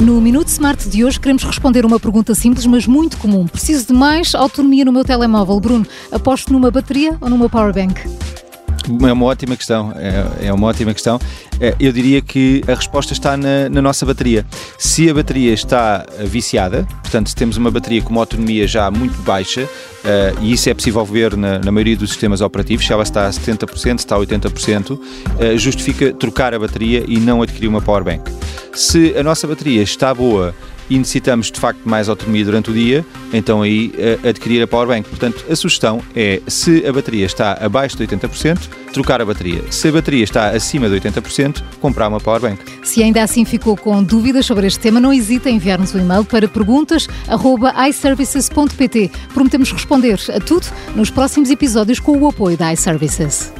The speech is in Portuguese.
No Minuto Smart de hoje queremos responder uma pergunta simples, mas muito comum. Preciso de mais autonomia no meu telemóvel. Bruno, aposto numa bateria ou numa powerbank? É uma ótima questão. É, é uma ótima questão. É, eu diria que a resposta está na, na, nossa bateria. Se a bateria está viciada, portanto, se temos uma bateria com uma autonomia já muito baixa, uh, e isso é possível ver na, na, maioria dos sistemas operativos, se ela está a 70%, está a 80%, uh, justifica trocar a bateria e não adquirir uma powerbank. Se a nossa bateria está boa e necessitamos de facto mais autonomia durante o dia, então aí uh, adquirir a powerbank. Portanto, a sugestão é se a bateria está abaixo de 80%, trocar a bateria. Se a bateria está acima de 80%, comprar uma powerbank. Se ainda assim ficou com dúvidas sobre este tema, não hesite em enviar-nos um e-mail para perguntas@iservices.pt. Prometemos responder a tudo nos próximos episódios com o apoio da iServices.